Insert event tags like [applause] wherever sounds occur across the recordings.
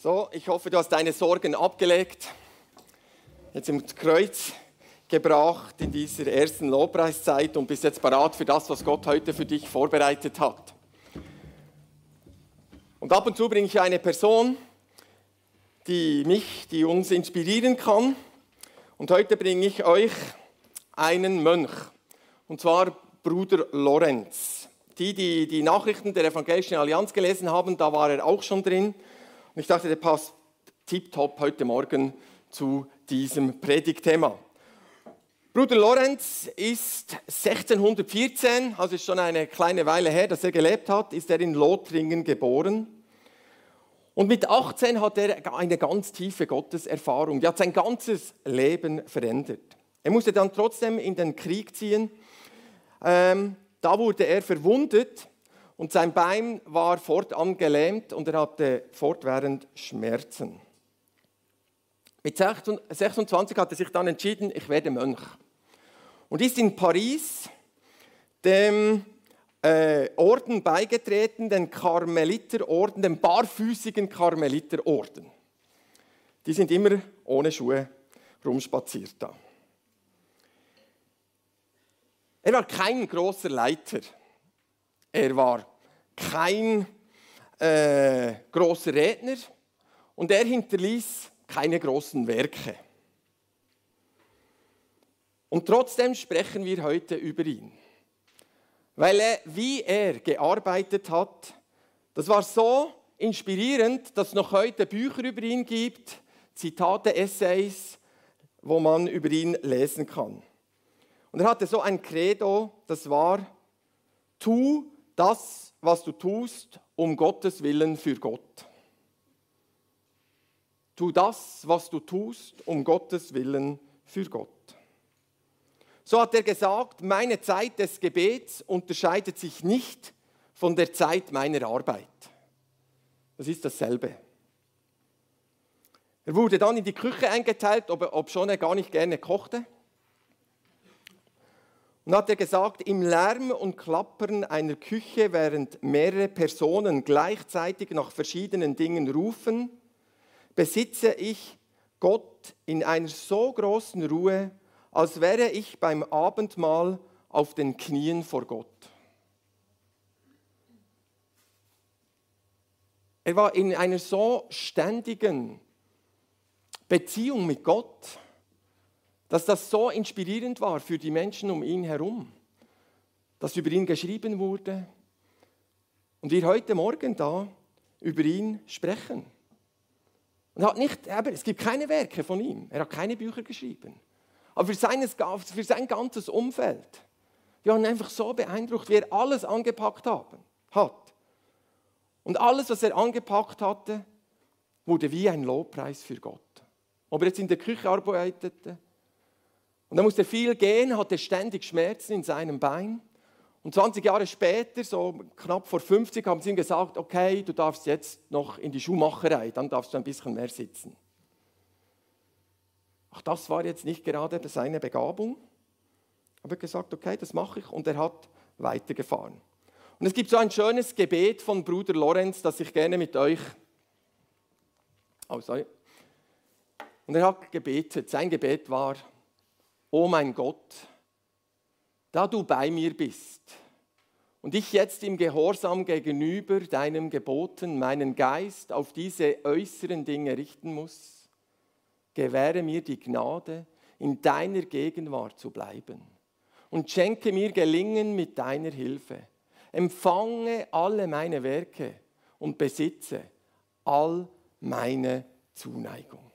So, ich hoffe, du hast deine Sorgen abgelegt, jetzt ins Kreuz gebracht in dieser ersten Lobpreiszeit und bist jetzt parat für das, was Gott heute für dich vorbereitet hat. Und ab und zu bringe ich eine Person, die mich, die uns inspirieren kann. Und heute bringe ich euch einen Mönch, und zwar Bruder Lorenz. Die, die die Nachrichten der Evangelischen Allianz gelesen haben, da war er auch schon drin. Und ich dachte, der passt tiptop heute Morgen zu diesem Predigtthema. Bruder Lorenz ist 1614, also ist schon eine kleine Weile her, dass er gelebt hat, ist er in Lothringen geboren. Und mit 18 hat er eine ganz tiefe Gotteserfahrung. Die hat sein ganzes Leben verändert. Er musste dann trotzdem in den Krieg ziehen. Ähm, da wurde er verwundet und sein Bein war fortan gelähmt und er hatte fortwährend Schmerzen. Mit 26 hat er sich dann entschieden, ich werde Mönch. Und ist in Paris dem äh, Orden beigetreten, den Karmeliterorden, dem barfüßigen Karmeliterorden. Die sind immer ohne Schuhe rumspaziert da. Er war kein großer Leiter. Er war kein äh, großer Redner und er hinterließ keine großen Werke. Und trotzdem sprechen wir heute über ihn. Weil er, wie er gearbeitet hat, das war so inspirierend, dass es noch heute Bücher über ihn gibt, Zitate, Essays, wo man über ihn lesen kann. Und er hatte so ein Credo, das war, tu das, was du tust, um Gottes Willen für Gott. Tu das, was du tust, um Gottes Willen für Gott. So hat er gesagt, meine Zeit des Gebets unterscheidet sich nicht von der Zeit meiner Arbeit. Das ist dasselbe. Er wurde dann in die Küche eingeteilt, ob, er gar nicht gerne kochte. Und hat er gesagt, im Lärm und Klappern einer Küche, während mehrere Personen gleichzeitig nach verschiedenen Dingen rufen, besitze ich Gott in einer so großen Ruhe, als wäre ich beim Abendmahl auf den Knien vor Gott. Er war in einer so ständigen Beziehung mit Gott, dass das so inspirierend war für die Menschen um ihn herum, dass über ihn geschrieben wurde und wir heute Morgen da über ihn sprechen. Und hat nicht, es gibt keine Werke von ihm, er hat keine Bücher geschrieben, aber für, seines, für sein ganzes Umfeld. Die waren einfach so beeindruckt, wie er alles angepackt haben, hat. Und alles, was er angepackt hatte, wurde wie ein Lobpreis für Gott. Ob er jetzt in der Küche arbeitete, und dann musste er viel gehen, hatte ständig Schmerzen in seinem Bein. Und 20 Jahre später, so knapp vor 50, haben sie ihm gesagt, okay, du darfst jetzt noch in die Schuhmacherei, dann darfst du ein bisschen mehr sitzen. Ach, das war jetzt nicht gerade seine Begabung. Aber er hat gesagt, okay, das mache ich. Und er hat weitergefahren. Und es gibt so ein schönes Gebet von Bruder Lorenz, das ich gerne mit euch. Oh, sorry. Und er hat gebetet. Sein Gebet war, oh mein Gott, da du bei mir bist und ich jetzt im Gehorsam gegenüber deinem Geboten meinen Geist auf diese äußeren Dinge richten muss, gewähre mir die Gnade, in deiner Gegenwart zu bleiben und schenke mir Gelingen mit deiner Hilfe. Empfange alle meine Werke und besitze all meine Zuneigung.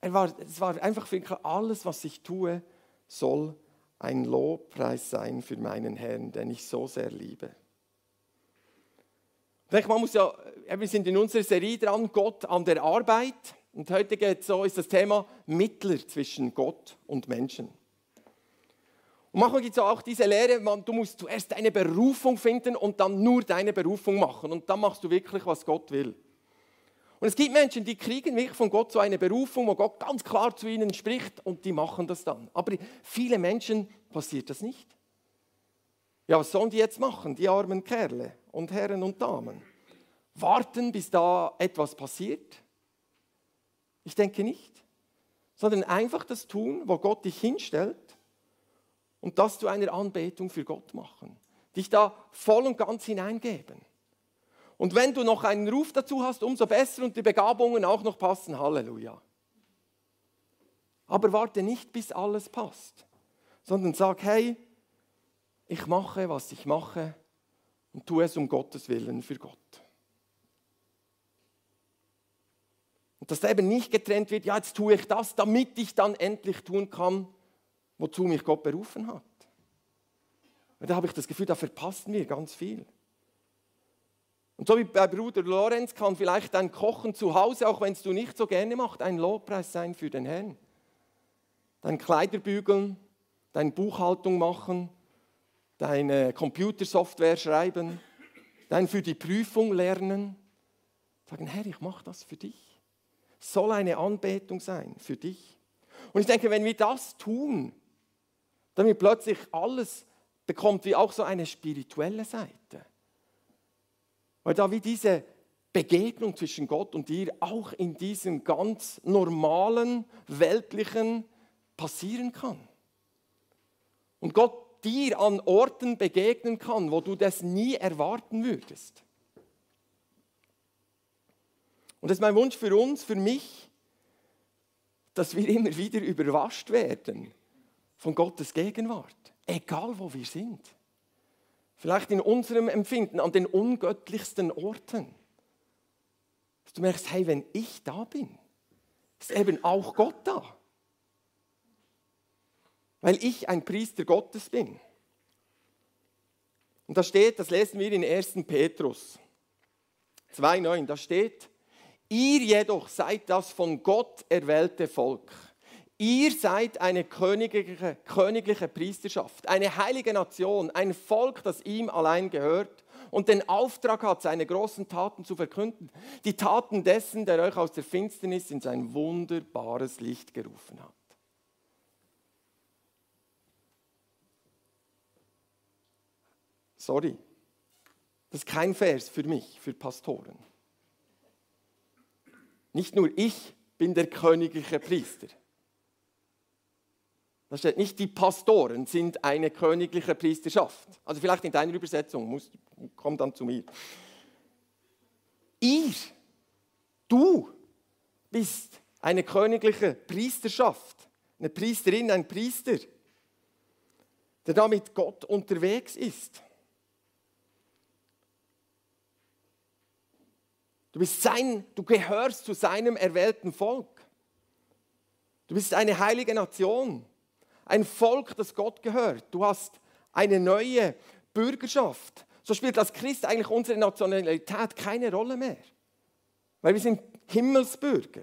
Er war, es war einfach wirklich alles, was ich tue, soll ein Lobpreis sein für meinen Herrn, den ich so sehr liebe. Man muss ja, wir sind in unserer Serie dran, Gott an der Arbeit. Und heute geht so, ist das Thema Mittler zwischen Gott und Menschen. Und manchmal gibt es auch diese Lehre, man, du musst zuerst deine Berufung finden und dann nur deine Berufung machen. Und dann machst du wirklich, was Gott will. Und es gibt Menschen, die kriegen wirklich von Gott so eine Berufung, wo Gott ganz klar zu ihnen spricht und die machen das dann. Aber viele Menschen passiert das nicht. Ja, was sollen die jetzt machen, die armen Kerle und Herren und Damen? warten, bis da etwas passiert? Ich denke nicht. Sondern einfach das tun, wo Gott dich hinstellt und das zu einer Anbetung für Gott machen. Dich da voll und ganz hineingeben. Und wenn du noch einen Ruf dazu hast, umso besser und die Begabungen auch noch passen. Halleluja. Aber warte nicht, bis alles passt, sondern sag, hey, ich mache, was ich mache und tue es um Gottes Willen für Gott. Und dass eben nicht getrennt wird, ja, jetzt tue ich das, damit ich dann endlich tun kann, wozu mich Gott berufen hat. Und da habe ich das Gefühl, da verpassen wir ganz viel. Und so wie bei Bruder Lorenz kann vielleicht dein Kochen zu Hause, auch wenn es du nicht so gerne machst, ein Lobpreis sein für den Herrn. Dein Kleider bügeln, deine Buchhaltung machen, deine Computersoftware schreiben, dein für die Prüfung lernen. Sagen, Herr, ich mache das für dich. Soll eine Anbetung sein für dich. Und ich denke, wenn wir das tun, dann wird plötzlich alles bekommt wie auch so eine spirituelle Seite. Weil da wie diese Begegnung zwischen Gott und dir auch in diesem ganz normalen, weltlichen passieren kann. Und Gott dir an Orten begegnen kann, wo du das nie erwarten würdest. Und das ist mein Wunsch für uns, für mich, dass wir immer wieder überrascht werden von Gottes Gegenwart, egal wo wir sind. Vielleicht in unserem Empfinden an den ungöttlichsten Orten. Dass du merkst, hey, wenn ich da bin, ist eben auch Gott da weil ich ein Priester Gottes bin. Und da steht, das lesen wir in 1. Petrus 2,9, da steht, ihr jedoch seid das von Gott erwählte Volk. Ihr seid eine königliche, königliche Priesterschaft, eine heilige Nation, ein Volk, das ihm allein gehört und den Auftrag hat, seine großen Taten zu verkünden. Die Taten dessen, der euch aus der Finsternis in sein wunderbares Licht gerufen hat. Sorry. Das ist kein Vers für mich, für Pastoren. Nicht nur ich bin der königliche Priester. Da steht nicht, die Pastoren sind eine königliche Priesterschaft. Also vielleicht in deiner Übersetzung, muss, komm dann zu mir. Ihr, du bist eine königliche Priesterschaft, eine Priesterin, ein Priester, der da mit Gott unterwegs ist. Du, bist sein, du gehörst zu seinem erwählten Volk. Du bist eine heilige Nation, ein Volk, das Gott gehört. Du hast eine neue Bürgerschaft. So spielt als Christ eigentlich unsere Nationalität keine Rolle mehr, weil wir sind Himmelsbürger.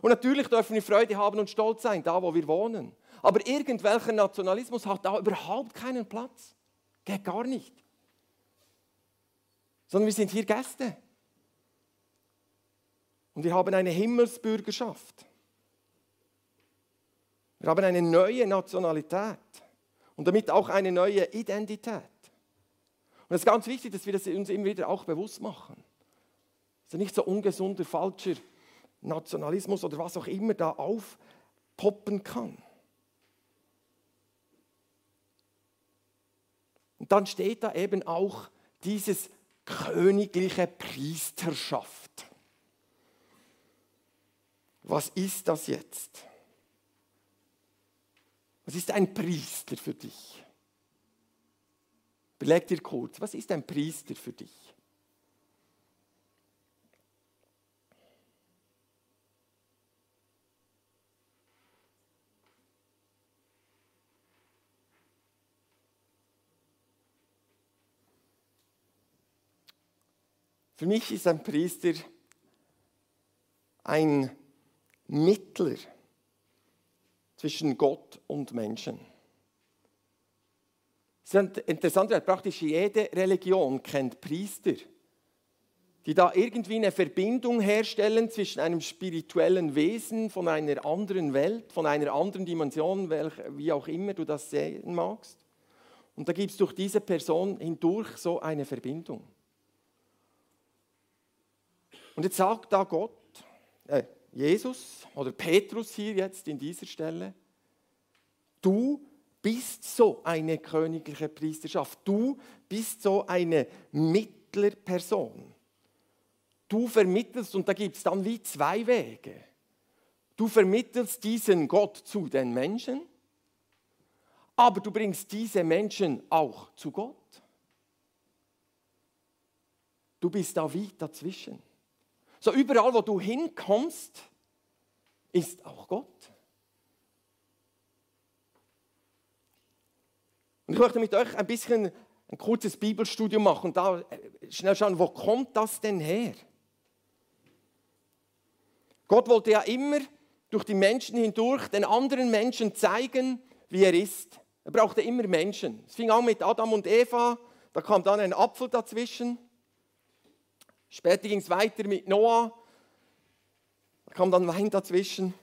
Und natürlich dürfen wir Freude haben und stolz sein, da wo wir wohnen. Aber irgendwelcher Nationalismus hat da überhaupt keinen Platz. Geht gar nicht. Sondern wir sind hier Gäste. Und wir haben eine Himmelsbürgerschaft. Wir haben eine neue Nationalität und damit auch eine neue Identität. Und es ist ganz wichtig, dass wir das uns immer wieder auch bewusst machen. Dass nicht so ungesunder, falscher Nationalismus oder was auch immer da aufpoppen kann. Und dann steht da eben auch dieses königliche Priesterschaft. Was ist das jetzt? Was ist ein Priester für dich? Beleg dir kurz, was ist ein Priester für dich? Für mich ist ein Priester ein Mittler zwischen Gott und Menschen. Es ist interessant, weil praktisch jede Religion kennt Priester, die da irgendwie eine Verbindung herstellen zwischen einem spirituellen Wesen von einer anderen Welt, von einer anderen Dimension, wie auch immer du das sehen magst. Und da gibt es durch diese Person hindurch so eine Verbindung. Und jetzt sagt da Gott, äh, Jesus oder Petrus hier jetzt in dieser Stelle, du bist so eine königliche Priesterschaft, du bist so eine Mittlerperson. Du vermittelst, und da gibt es dann wie zwei Wege. Du vermittelst diesen Gott zu den Menschen, aber du bringst diese Menschen auch zu Gott. Du bist da wie dazwischen. So überall, wo du hinkommst, ist auch Gott. Und ich möchte mit euch ein bisschen ein kurzes Bibelstudium machen und da äh, schnell schauen, wo kommt das denn her? Gott wollte ja immer durch die Menschen hindurch den anderen Menschen zeigen, wie er ist. Er brauchte immer Menschen. Es fing an mit Adam und Eva, da kam dann ein Apfel dazwischen. Später ging es weiter mit Noah. Da kam dann Wein dazwischen.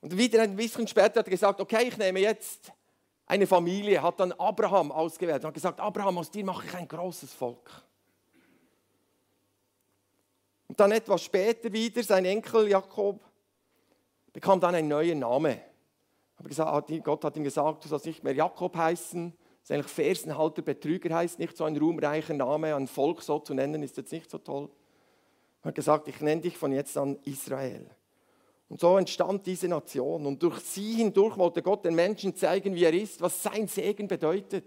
Und wieder ein bisschen später hat er gesagt, okay, ich nehme jetzt eine Familie, hat dann Abraham ausgewählt und hat gesagt, Abraham, aus dir mache ich ein großes Volk. Und dann etwas später wieder, sein Enkel Jakob bekam dann einen neuen Namen. Gott hat ihm gesagt, du sollst nicht mehr Jakob heißen, das ist eigentlich Fersenhalter, Betrüger heißt nicht so ein ruhmreicher Name, ein Volk so zu nennen, ist jetzt nicht so toll. Er hat gesagt, ich nenne dich von jetzt an Israel. Und so entstand diese Nation. Und durch sie hindurch wollte Gott den Menschen zeigen, wie er ist, was sein Segen bedeutet.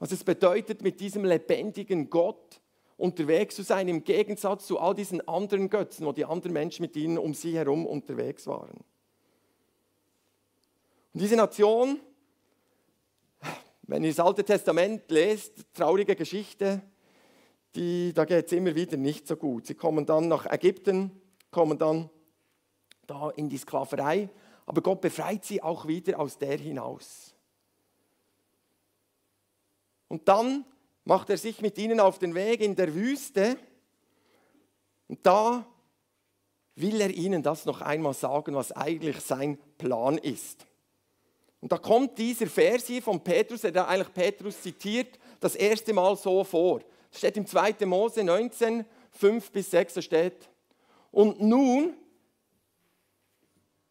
Was es bedeutet, mit diesem lebendigen Gott unterwegs zu sein, im Gegensatz zu all diesen anderen Götzen, wo die anderen Menschen mit ihnen um sie herum unterwegs waren. Und diese Nation wenn ihr das Alte Testament lest, traurige Geschichte, die, da geht es immer wieder nicht so gut. Sie kommen dann nach Ägypten, kommen dann da in die Sklaverei, aber Gott befreit sie auch wieder aus der hinaus. Und dann macht er sich mit ihnen auf den Weg in der Wüste und da will er ihnen das noch einmal sagen, was eigentlich sein Plan ist. Und da kommt dieser Vers hier von Petrus, der da eigentlich Petrus zitiert, das erste Mal so vor. Das steht im 2. Mose 19, 5 bis 6, da steht, und nun,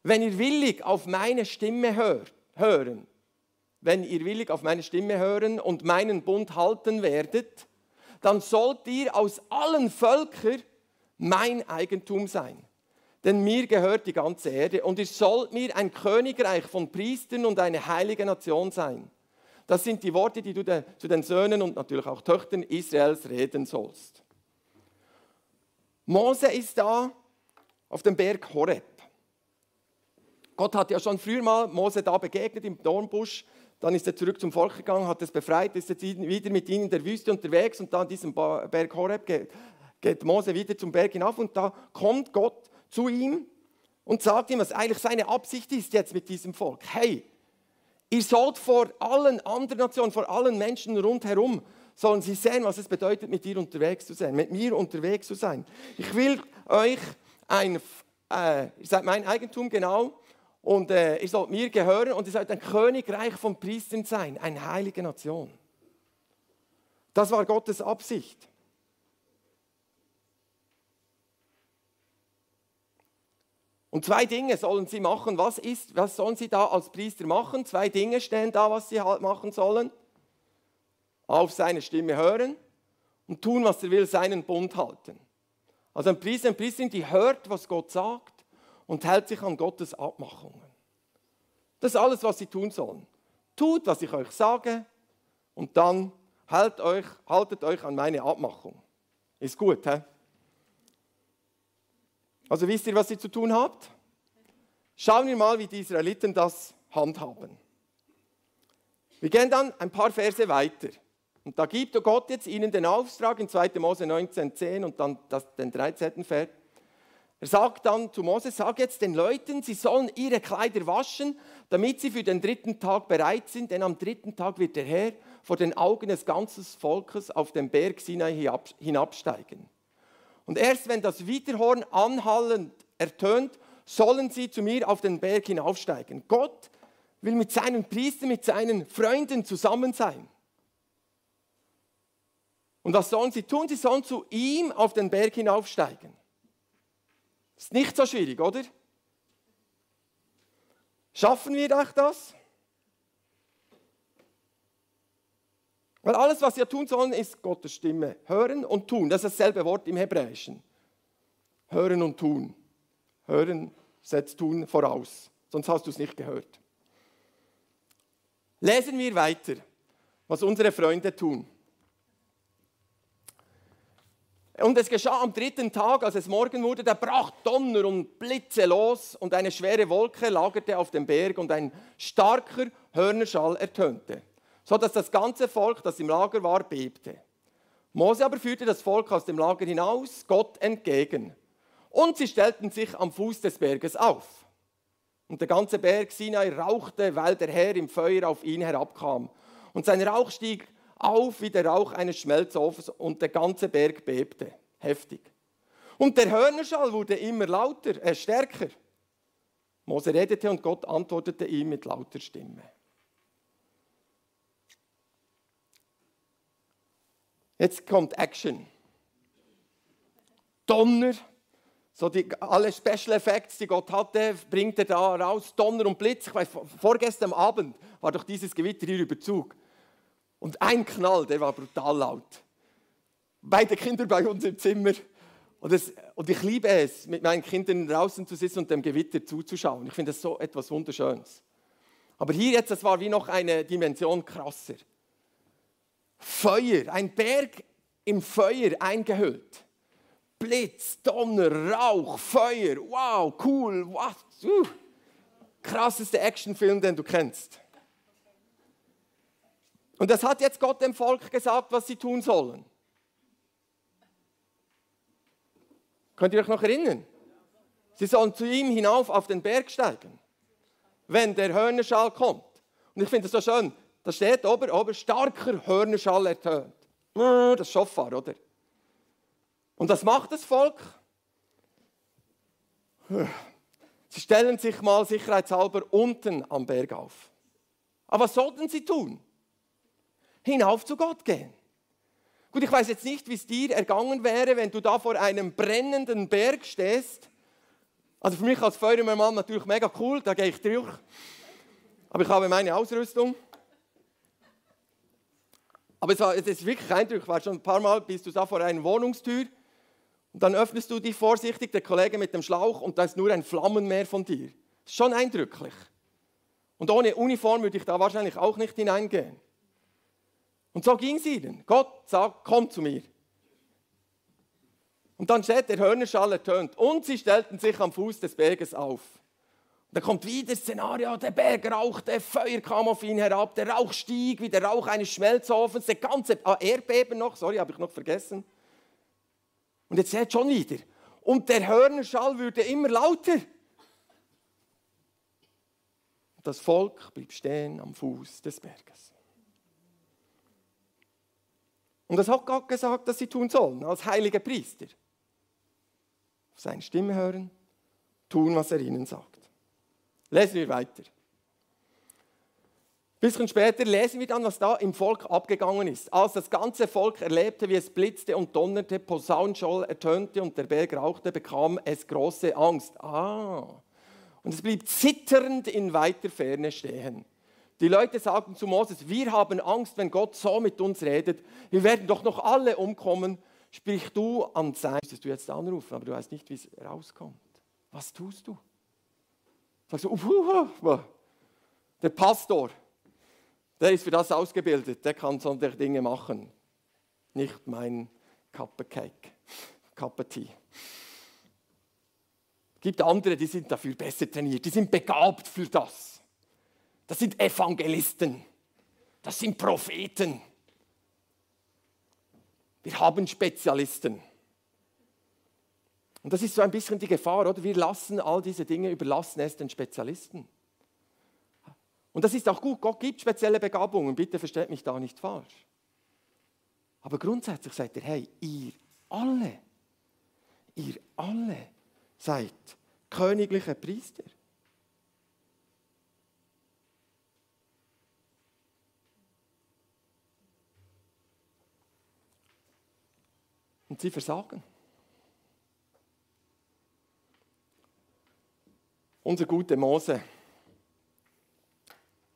wenn ihr willig auf meine Stimme hört, hören, wenn ihr willig auf meine Stimme hören und meinen Bund halten werdet, dann sollt ihr aus allen Völkern mein Eigentum sein denn mir gehört die ganze Erde und ihr sollt mir ein Königreich von Priestern und eine heilige Nation sein. Das sind die Worte, die du zu den Söhnen und natürlich auch Töchtern Israels reden sollst. Mose ist da auf dem Berg Horeb. Gott hat ja schon früher mal Mose da begegnet im Dornbusch. Dann ist er zurück zum Volk gegangen, hat es befreit, ist jetzt wieder mit ihnen in der Wüste unterwegs und dann an diesem Berg Horeb geht, geht Mose wieder zum Berg hinauf und da kommt Gott zu ihm und sagt ihm, was eigentlich seine Absicht ist jetzt mit diesem Volk. Hey, ihr sollt vor allen anderen Nationen, vor allen Menschen rundherum, sollen sie sehen, was es bedeutet, mit dir unterwegs zu sein, mit mir unterwegs zu sein. Ich will euch ein, äh, ihr seid mein Eigentum genau, und äh, ihr sollt mir gehören und ihr sollt ein Königreich von Priestern sein, eine heilige Nation. Das war Gottes Absicht. Und zwei Dinge sollen sie machen. Was, ist, was sollen sie da als Priester machen? Zwei Dinge stehen da, was sie halt machen sollen. Auf seine Stimme hören und tun, was er will, seinen Bund halten. Also ein Priester, eine Priesterin, die hört, was Gott sagt und hält sich an Gottes Abmachungen. Das ist alles, was sie tun sollen. Tut, was ich euch sage und dann haltet euch, haltet euch an meine Abmachung. Ist gut, hä? Also wisst ihr, was ihr zu tun habt? Schauen wir mal, wie die Israeliten das handhaben. Wir gehen dann ein paar Verse weiter. Und da gibt Gott jetzt ihnen den Auftrag in 2. Mose 19,10 und dann das, den 13. Vers. Er sagt dann zu Mose, sag jetzt den Leuten, sie sollen ihre Kleider waschen, damit sie für den dritten Tag bereit sind, denn am dritten Tag wird der Herr vor den Augen des ganzen Volkes auf den Berg Sinai hinabsteigen. Und erst wenn das Widerhorn anhallend ertönt, sollen sie zu mir auf den Berg hinaufsteigen. Gott will mit seinen Priestern, mit seinen Freunden zusammen sein. Und was sollen sie tun? Sie sollen zu ihm auf den Berg hinaufsteigen. Ist nicht so schwierig, oder? Schaffen wir euch das? Weil alles, was wir tun sollen, ist Gottes Stimme. Hören und tun. Das ist dasselbe Wort im Hebräischen. Hören und tun. Hören setzt tun voraus. Sonst hast du es nicht gehört. Lesen wir weiter, was unsere Freunde tun. Und es geschah am dritten Tag, als es Morgen wurde, da brach Donner und Blitze los und eine schwere Wolke lagerte auf dem Berg und ein starker Hörnerschall ertönte so dass das ganze Volk, das im Lager war, bebte. Mose aber führte das Volk aus dem Lager hinaus, Gott entgegen. Und sie stellten sich am Fuß des Berges auf. Und der ganze Berg Sinai rauchte, weil der Herr im Feuer auf ihn herabkam. Und sein Rauch stieg auf wie der Rauch eines Schmelzofens und der ganze Berg bebte. Heftig. Und der Hörnerschall wurde immer lauter, äh, stärker. Mose redete und Gott antwortete ihm mit lauter Stimme. Jetzt kommt Action. Donner, so die, alle Special Effects, die Gott hatte, bringt er da raus. Donner und Blitz. Ich weiß, vorgestern Abend war doch dieses Gewitter hier über Zug. Und ein Knall, der war brutal laut. Beide Kinder bei uns im Zimmer. Und, das, und ich liebe es, mit meinen Kindern draußen zu sitzen und dem Gewitter zuzuschauen. Ich finde das so etwas Wunderschönes. Aber hier jetzt, das war wie noch eine Dimension krasser. Feuer, ein Berg im Feuer eingehüllt. Blitz, Donner, Rauch, Feuer. Wow, cool. Was? Uh. Krasseste Actionfilm, den du kennst. Und das hat jetzt Gott dem Volk gesagt, was sie tun sollen. Könnt ihr euch noch erinnern? Sie sollen zu ihm hinauf auf den Berg steigen, wenn der Hörnerschall kommt. Und ich finde es so schön, da steht oben, oben starker Hörnerschall ertönt. Das ist Schofar, oder? Und was macht das Volk? Sie stellen sich mal sicherheitshalber unten am Berg auf. Aber was sollten sie tun? Hinauf zu Gott gehen. Gut, ich weiß jetzt nicht, wie es dir ergangen wäre, wenn du da vor einem brennenden Berg stehst. Also für mich als Feuerwehrmann natürlich mega cool, da gehe ich durch. Aber ich habe meine Ausrüstung. Aber es, war, es ist wirklich eindrücklich, weil schon ein paar Mal bist du da vor einer Wohnungstür und dann öffnest du dich vorsichtig, der Kollege mit dem Schlauch und da ist nur ein Flammenmeer von dir. Das ist schon eindrücklich. Und ohne Uniform würde ich da wahrscheinlich auch nicht hineingehen. Und so ging es ihnen. Gott sagt, komm zu mir. Und dann steht der Hörnerschall ertönt und sie stellten sich am Fuß des Berges auf. Da kommt wieder das Szenario, der Berg rauchte, Feuer kam auf ihn herab, der Rauch stieg wie der Rauch eines Schmelzofens, der ganze ah, Erdbeben noch, sorry, habe ich noch vergessen. Und jetzt seht schon wieder. Und der Hörnerschall würde immer lauter. Das Volk blieb stehen am Fuß des Berges. Und das hat Gott gesagt, dass sie tun sollen, als heilige Priester. Auf seine Stimme hören, tun, was er ihnen sagt. Lesen wir weiter. Ein bisschen später lesen wir dann, was da im Volk abgegangen ist. Als das ganze Volk erlebte, wie es blitzte und donnerte, Posaunenscholl ertönte und der Berg rauchte, bekam es große Angst. Ah. Und es blieb zitternd in weiter Ferne stehen. Die Leute sagten zu Moses, wir haben Angst, wenn Gott so mit uns redet. Wir werden doch noch alle umkommen. Sprich du an sein. Müsstest du jetzt anrufen, aber du weißt nicht, wie es rauskommt. Was tust du? Sagst du, der Pastor, der ist für das ausgebildet, der kann solche Dinge machen. Nicht mein Cup of Cake, Cup of Tea. Es gibt andere, die sind dafür besser trainiert, die sind begabt für das. Das sind Evangelisten, das sind Propheten. Wir haben Spezialisten. Und das ist so ein bisschen die Gefahr, oder? Wir lassen all diese Dinge, überlassen es den Spezialisten. Und das ist auch gut. Gott gibt spezielle Begabungen. Bitte versteht mich da nicht falsch. Aber grundsätzlich sagt er, hey, ihr alle, ihr alle seid königliche Priester. Und sie versagen. Unser guter Mose.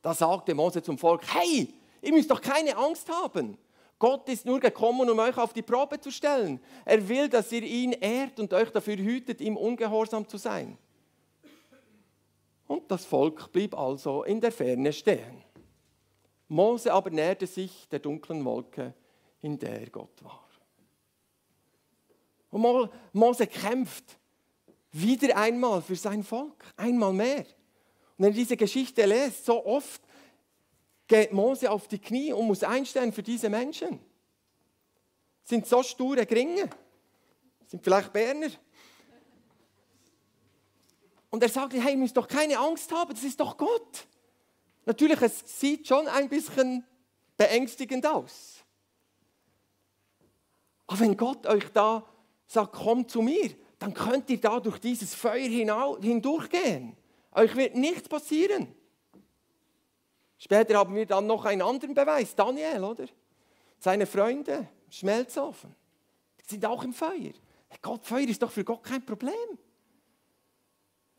Da sagte Mose zum Volk, hey, ihr müsst doch keine Angst haben. Gott ist nur gekommen, um euch auf die Probe zu stellen. Er will, dass ihr ihn ehrt und euch dafür hütet, ihm ungehorsam zu sein. Und das Volk blieb also in der Ferne stehen. Mose aber näherte sich der dunklen Wolke, in der Gott war. Und Mose kämpft wieder einmal für sein Volk, einmal mehr. Und wenn ihr diese Geschichte lest, so oft geht Mose auf die Knie und muss einstehen für diese Menschen. Sind so sture Gringe, sind vielleicht Berner. Und er sagt, hey, ihr müsst doch keine Angst haben, das ist doch Gott. Natürlich, es sieht schon ein bisschen beängstigend aus. Aber wenn Gott euch da sagt, komm zu mir, dann könnt ihr da durch dieses Feuer hindurchgehen. Euch wird nichts passieren. Später haben wir dann noch einen anderen Beweis, Daniel, oder? Seine Freunde, Schmelzofen, die sind auch im Feuer. Gott, Feuer ist doch für Gott kein Problem.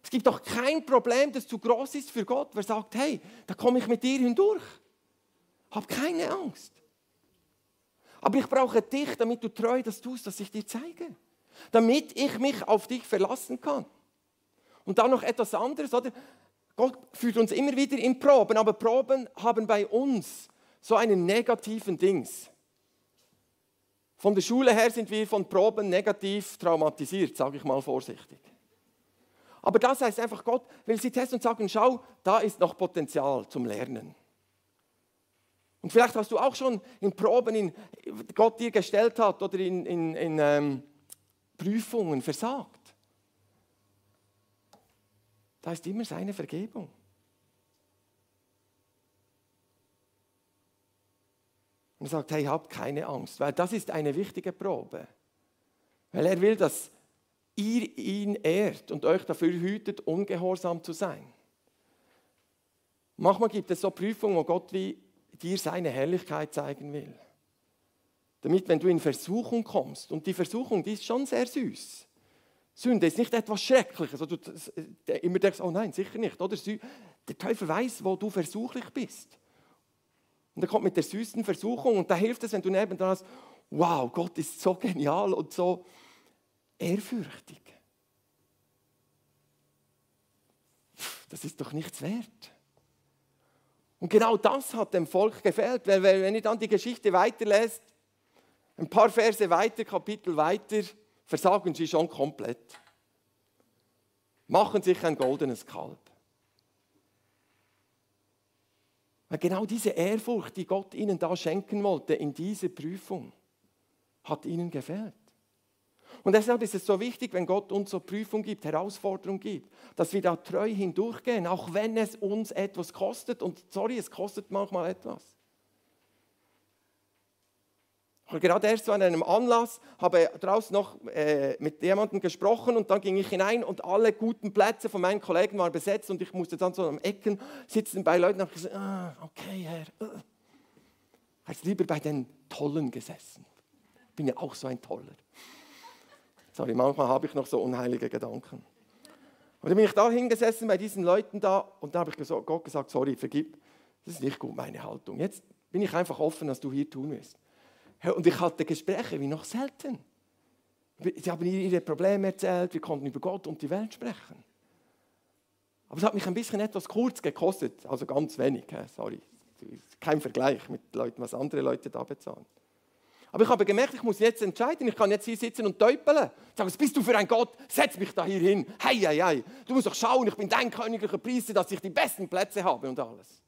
Es gibt doch kein Problem, das zu groß ist für Gott, wer sagt, hey, da komme ich mit dir hindurch. Hab keine Angst. Aber ich brauche dich, damit du treu das tust, was ich dir zeige. Damit ich mich auf dich verlassen kann. Und dann noch etwas anderes, oder? Gott führt uns immer wieder in Proben, aber Proben haben bei uns so einen negativen Dings. Von der Schule her sind wir von Proben negativ traumatisiert, sage ich mal vorsichtig. Aber das heißt einfach, Gott will sie testen und sagen, schau, da ist noch Potenzial zum Lernen. Und vielleicht hast du auch schon in Proben, in Gott dir gestellt hat oder in, in, in ähm, Prüfungen versagt. Da ist immer seine Vergebung. Und er sagt, hey, habt keine Angst, weil das ist eine wichtige Probe. Weil er will, dass ihr ihn ehrt und euch dafür hütet, ungehorsam zu sein. Manchmal gibt es so Prüfungen, wo Gott wie dir seine Herrlichkeit zeigen will. Damit, wenn du in Versuchung kommst, und die Versuchung, die ist schon sehr süß. Sünde ist nicht etwas Schreckliches, wo du äh, immer denkst, oh nein, sicher nicht. Oder? Der Teufel weiß, wo du versuchlich bist. Und er kommt mit der süßen Versuchung und da hilft es, wenn du nebendran hast, wow, Gott ist so genial und so ehrfürchtig. Das ist doch nichts wert. Und genau das hat dem Volk gefehlt, weil wenn ihr dann die Geschichte weiterlässt, ein paar Verse weiter, Kapitel weiter, versagen sie schon komplett. Machen sich ein goldenes Kalb. Weil genau diese Ehrfurcht, die Gott ihnen da schenken wollte in dieser Prüfung, hat ihnen gefehlt. Und deshalb ist es so wichtig, wenn Gott uns so Prüfung gibt, Herausforderung gibt, dass wir da treu hindurchgehen, auch wenn es uns etwas kostet. Und sorry, es kostet manchmal etwas. Ich gerade erst so an einem Anlass, habe draußen noch äh, mit jemandem gesprochen und dann ging ich hinein und alle guten Plätze von meinen Kollegen waren besetzt und ich musste dann so am Ecken sitzen bei Leuten und habe gesagt, ah, okay, Herr. Uh. Ich lieber bei den Tollen gesessen. Bin ja auch so ein Toller. Sorry, manchmal habe ich noch so unheilige Gedanken. Und dann bin ich da hingesessen bei diesen Leuten da und da habe ich Gott gesagt, sorry, vergib, das ist nicht gut meine Haltung. Jetzt bin ich einfach offen, was du hier tun willst. Und ich hatte Gespräche wie noch selten. Sie haben ihre Probleme erzählt, wir konnten über Gott und die Welt sprechen. Aber es hat mich ein bisschen etwas kurz gekostet, also ganz wenig, sorry. Kein Vergleich mit Leuten, was andere Leute da bezahlen. Aber ich habe gemerkt, ich muss jetzt entscheiden. Ich kann jetzt hier sitzen und täupeln. Sagen, was bist du für ein Gott? Setz mich da hier hin. Hei, hei, hei. Du musst doch schauen, ich bin dein königlicher Priester, dass ich die besten Plätze habe und alles.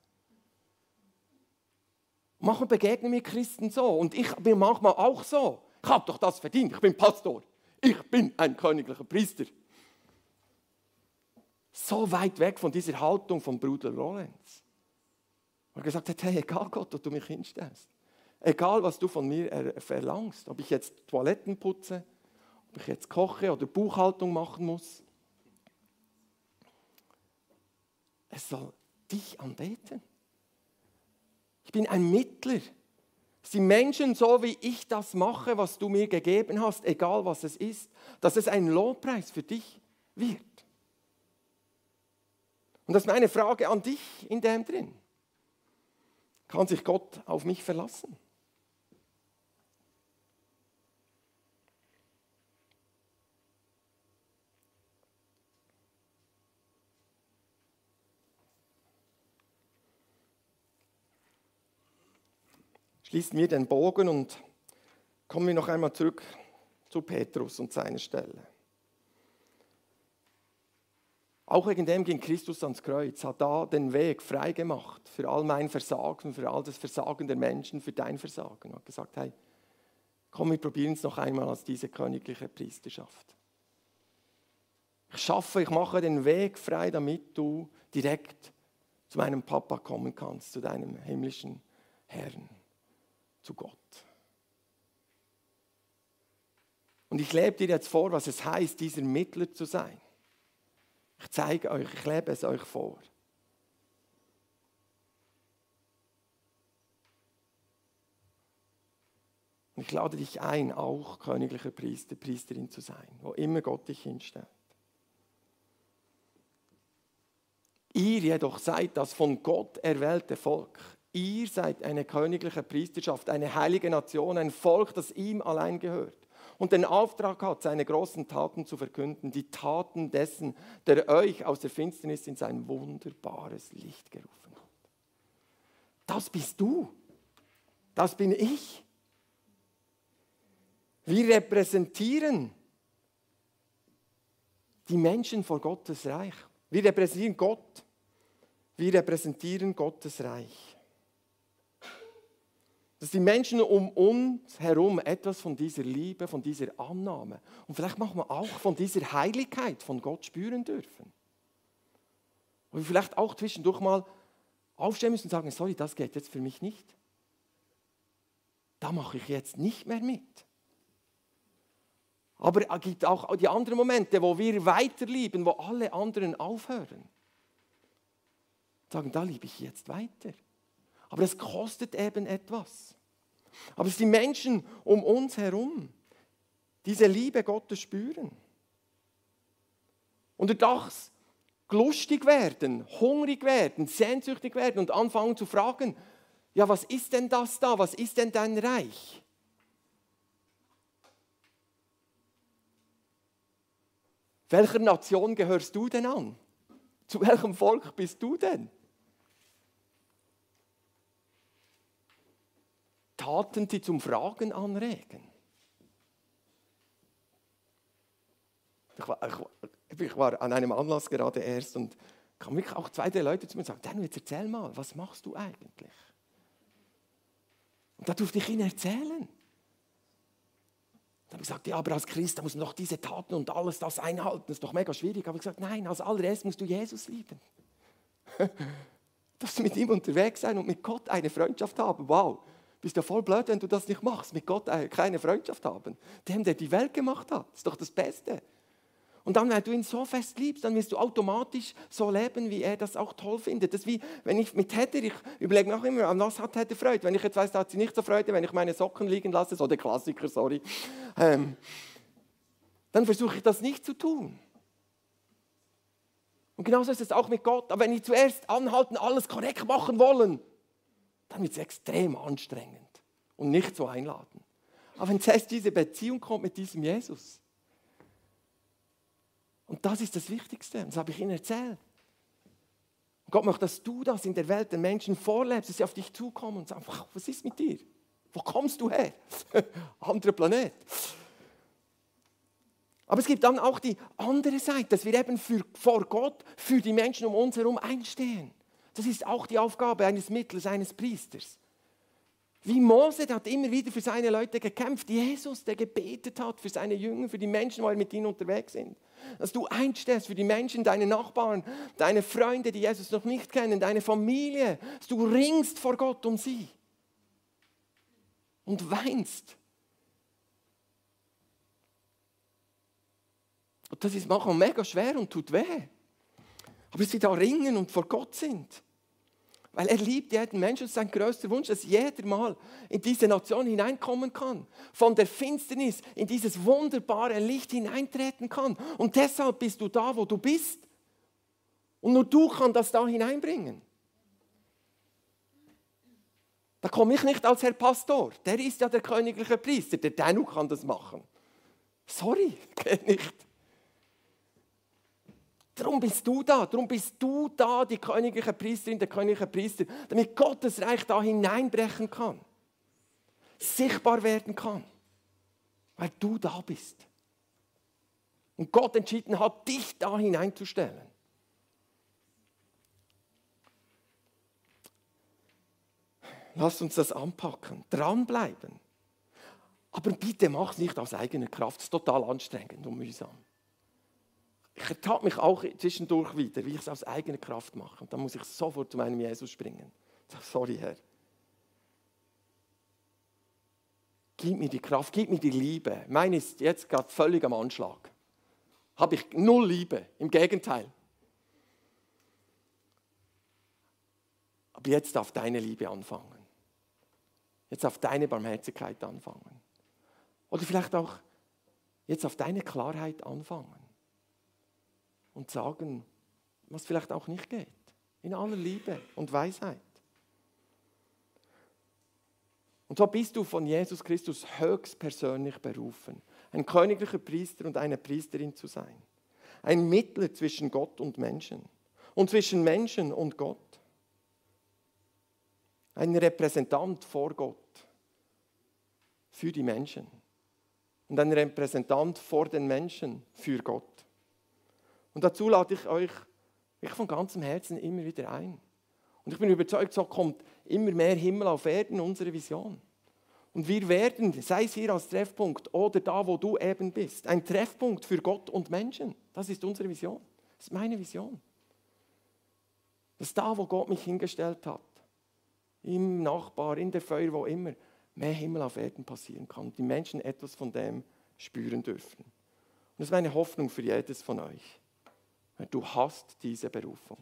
Manchmal begegnen mir Christen so und ich bin manchmal auch so. Ich habe doch das verdient, ich bin Pastor. Ich bin ein königlicher Priester. So weit weg von dieser Haltung von Bruder Lorenz. Er gesagt hat, hey, egal Gott, wo du mich hinstellst. Egal, was du von mir verlangst. Ob ich jetzt Toiletten putze, ob ich jetzt koche oder Buchhaltung machen muss. Es soll dich anbeten. Ich bin ein Mittler dass die Menschen, so wie ich das mache, was du mir gegeben hast, egal was es ist, dass es ein Lobpreis für dich wird. Und das ist meine Frage an dich in dem drin. Kann sich Gott auf mich verlassen? Schließen wir den Bogen und kommen wir noch einmal zurück zu Petrus und seiner Stelle. Auch wegen dem ging Christus ans Kreuz, hat da den Weg frei gemacht für all mein Versagen, für all das Versagen der Menschen, für dein Versagen. Er hat gesagt, hey, komm, wir probieren es noch einmal als diese königliche Priesterschaft. Ich schaffe, ich mache den Weg frei, damit du direkt zu meinem Papa kommen kannst, zu deinem himmlischen Herrn, zu Gott. Und ich lebe dir jetzt vor, was es heißt, dieser Mittler zu sein. Ich zeige euch, ich lebe es euch vor. Und ich lade dich ein, auch königlicher Priester, Priesterin zu sein, wo immer Gott dich hinstellt. Ihr jedoch seid das von Gott erwählte Volk. Ihr seid eine königliche Priesterschaft, eine heilige Nation, ein Volk, das ihm allein gehört und den Auftrag hat, seine großen Taten zu verkünden, die Taten dessen, der euch aus der Finsternis in sein wunderbares Licht gerufen hat. Das bist du. Das bin ich. Wir repräsentieren die Menschen vor Gottes Reich. Wir repräsentieren Gott. Wir repräsentieren Gottes Reich dass die Menschen um uns herum etwas von dieser Liebe, von dieser Annahme und vielleicht manchmal auch von dieser Heiligkeit von Gott spüren dürfen. Und wir vielleicht auch zwischendurch mal aufstehen müssen und sagen, sorry, das geht jetzt für mich nicht. Da mache ich jetzt nicht mehr mit. Aber es gibt auch die anderen Momente, wo wir weiterlieben, wo alle anderen aufhören. Sagen, da liebe ich jetzt weiter. Aber es kostet eben etwas. Aber es die Menschen um uns herum, diese Liebe Gottes spüren. Und durch das lustig werden, hungrig werden, sehnsüchtig werden und anfangen zu fragen, ja, was ist denn das da? Was ist denn dein Reich? Welcher Nation gehörst du denn an? Zu welchem Volk bist du denn? Taten, die zum Fragen anregen. Ich war, ich, ich war, an einem Anlass gerade erst und kamen wirklich auch zwei, drei Leute zu mir und sagten, Dan, jetzt erzähl mal, was machst du eigentlich? Und da durfte ich ihnen erzählen. Dann habe ich gesagt, ja, aber als Christ da muss man doch diese Taten und alles das einhalten. Das ist doch mega schwierig. Aber ich gesagt, nein, als allererstes musst du Jesus lieben. [laughs] Dass du mit ihm unterwegs sein und mit Gott eine Freundschaft haben. Wow bist ja voll blöd, wenn du das nicht machst. Mit Gott äh, keine Freundschaft haben. Dem, der die Welt gemacht hat. ist doch das Beste. Und dann, wenn du ihn so fest liebst, dann wirst du automatisch so leben, wie er das auch toll findet. Das ist wie, wenn ich mit Hedder, ich überlege mir auch immer, an was hat Hedder Freude? Wenn ich jetzt weiß, da hat sie nicht so Freude, wenn ich meine Socken liegen lasse, so der Klassiker, sorry, ähm, dann versuche ich das nicht zu tun. Und genauso ist es auch mit Gott. Aber wenn ich zuerst anhalten, alles korrekt machen wollen, dann wird es extrem anstrengend und nicht so einladen. Aber wenn zuerst diese Beziehung kommt mit diesem Jesus, und das ist das Wichtigste, das habe ich Ihnen erzählt. Und Gott möchte, dass du das in der Welt den Menschen vorlebst, dass sie auf dich zukommen und sagen, was ist mit dir? Wo kommst du her? [laughs] Anderer Planet. Aber es gibt dann auch die andere Seite, dass wir eben für, vor Gott für die Menschen um uns herum einstehen. Das ist auch die Aufgabe eines Mittels, eines Priesters. Wie Mose, der hat immer wieder für seine Leute gekämpft. Jesus, der gebetet hat für seine Jünger, für die Menschen, er mit ihnen unterwegs sind. Dass du einstehst für die Menschen, deine Nachbarn, deine Freunde, die Jesus noch nicht kennen, deine Familie. Dass du ringst vor Gott um sie. Und weinst. Und das ist manchmal mega schwer und tut weh. Aber sie da ringen und vor Gott sind. Weil er liebt jeden Menschen. Ist sein größter Wunsch, dass jeder mal in diese Nation hineinkommen kann. Von der Finsternis in dieses wunderbare Licht hineintreten kann. Und deshalb bist du da, wo du bist. Und nur du kannst das da hineinbringen. Da komme ich nicht als Herr Pastor. Der ist ja der königliche Priester. Der Danu kann das machen. Sorry, [laughs] geht nicht. Darum bist du da, darum bist du da, die königliche Priesterin, der königliche Priester, damit Gottes Reich da hineinbrechen kann, sichtbar werden kann, weil du da bist. Und Gott entschieden hat, dich da hineinzustellen. Lass uns das anpacken, dranbleiben. Aber bitte mach es nicht aus eigener Kraft, es ist total anstrengend und mühsam. Ich ertappe mich auch zwischendurch wieder, wie ich es aus eigener Kraft mache. Und dann muss ich sofort zu meinem Jesus springen. Sage, sorry Herr. Gib mir die Kraft, gib mir die Liebe. Meine ist jetzt gerade völlig am Anschlag. Habe ich null Liebe, im Gegenteil. Aber jetzt darf deine Liebe anfangen. Jetzt auf deine Barmherzigkeit anfangen. Oder vielleicht auch jetzt auf deine Klarheit anfangen. Und sagen, was vielleicht auch nicht geht. In aller Liebe und Weisheit. Und so bist du von Jesus Christus höchstpersönlich berufen, ein königlicher Priester und eine Priesterin zu sein. Ein Mittler zwischen Gott und Menschen und zwischen Menschen und Gott ein Repräsentant vor Gott für die Menschen und ein Repräsentant vor den Menschen für Gott. Und dazu lade ich euch ich von ganzem Herzen immer wieder ein. Und ich bin überzeugt, so kommt immer mehr Himmel auf Erden, unsere Vision. Und wir werden, sei es hier als Treffpunkt oder da, wo du eben bist, ein Treffpunkt für Gott und Menschen. Das ist unsere Vision. Das ist meine Vision. Das ist da, wo Gott mich hingestellt hat im Nachbar, in der Feuer, wo immer, mehr Himmel auf Erden passieren kann und die Menschen etwas von dem spüren dürfen. Und das ist meine Hoffnung für jedes von euch. Du hast diese Berufung.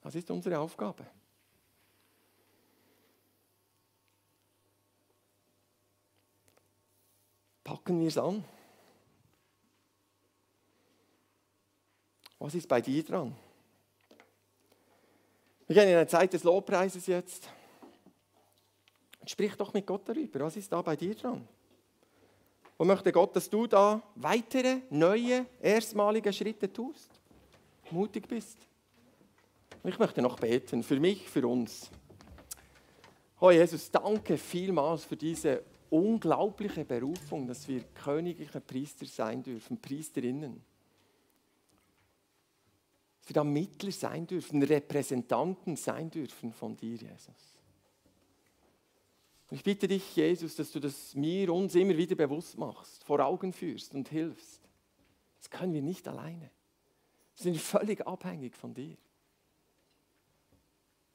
Das ist unsere Aufgabe. Packen wir es an. Was ist bei dir dran? Wir gehen in eine Zeit des Lobpreises jetzt. Sprich doch mit Gott darüber. Was ist da bei dir dran? Wo möchte Gott, dass du da weitere, neue, erstmalige Schritte tust? Mutig bist? Ich möchte noch beten, für mich, für uns. Oh Jesus, danke vielmals für diese unglaubliche Berufung, dass wir königliche Priester sein dürfen, Priesterinnen dass wir da Mittler sein dürfen, Repräsentanten sein dürfen von dir, Jesus. Ich bitte dich, Jesus, dass du das mir, uns immer wieder bewusst machst, vor Augen führst und hilfst. Das können wir nicht alleine. Wir sind völlig abhängig von dir.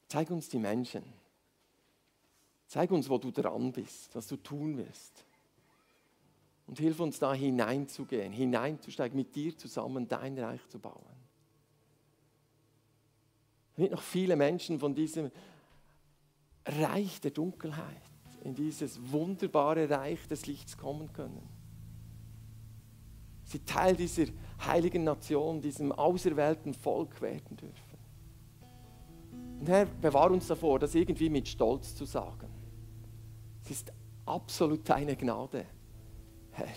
Zeig uns die Menschen. Zeig uns, wo du dran bist, was du tun wirst. Und hilf uns da hineinzugehen, hineinzusteigen, mit dir zusammen dein Reich zu bauen damit noch viele Menschen von diesem Reich der Dunkelheit in dieses wunderbare Reich des Lichts kommen können. Sie Teil dieser heiligen Nation, diesem auserwählten Volk werden dürfen. Und Herr, bewahr uns davor, das irgendwie mit Stolz zu sagen. Es ist absolut deine Gnade, Herr.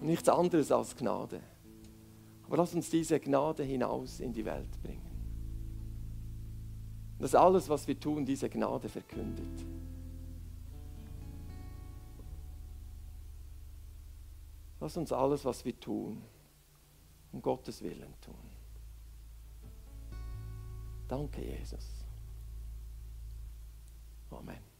Und nichts anderes als Gnade. Aber lass uns diese Gnade hinaus in die Welt bringen dass alles, was wir tun, diese Gnade verkündet. Lass uns alles, was wir tun, um Gottes Willen tun. Danke, Jesus. Amen.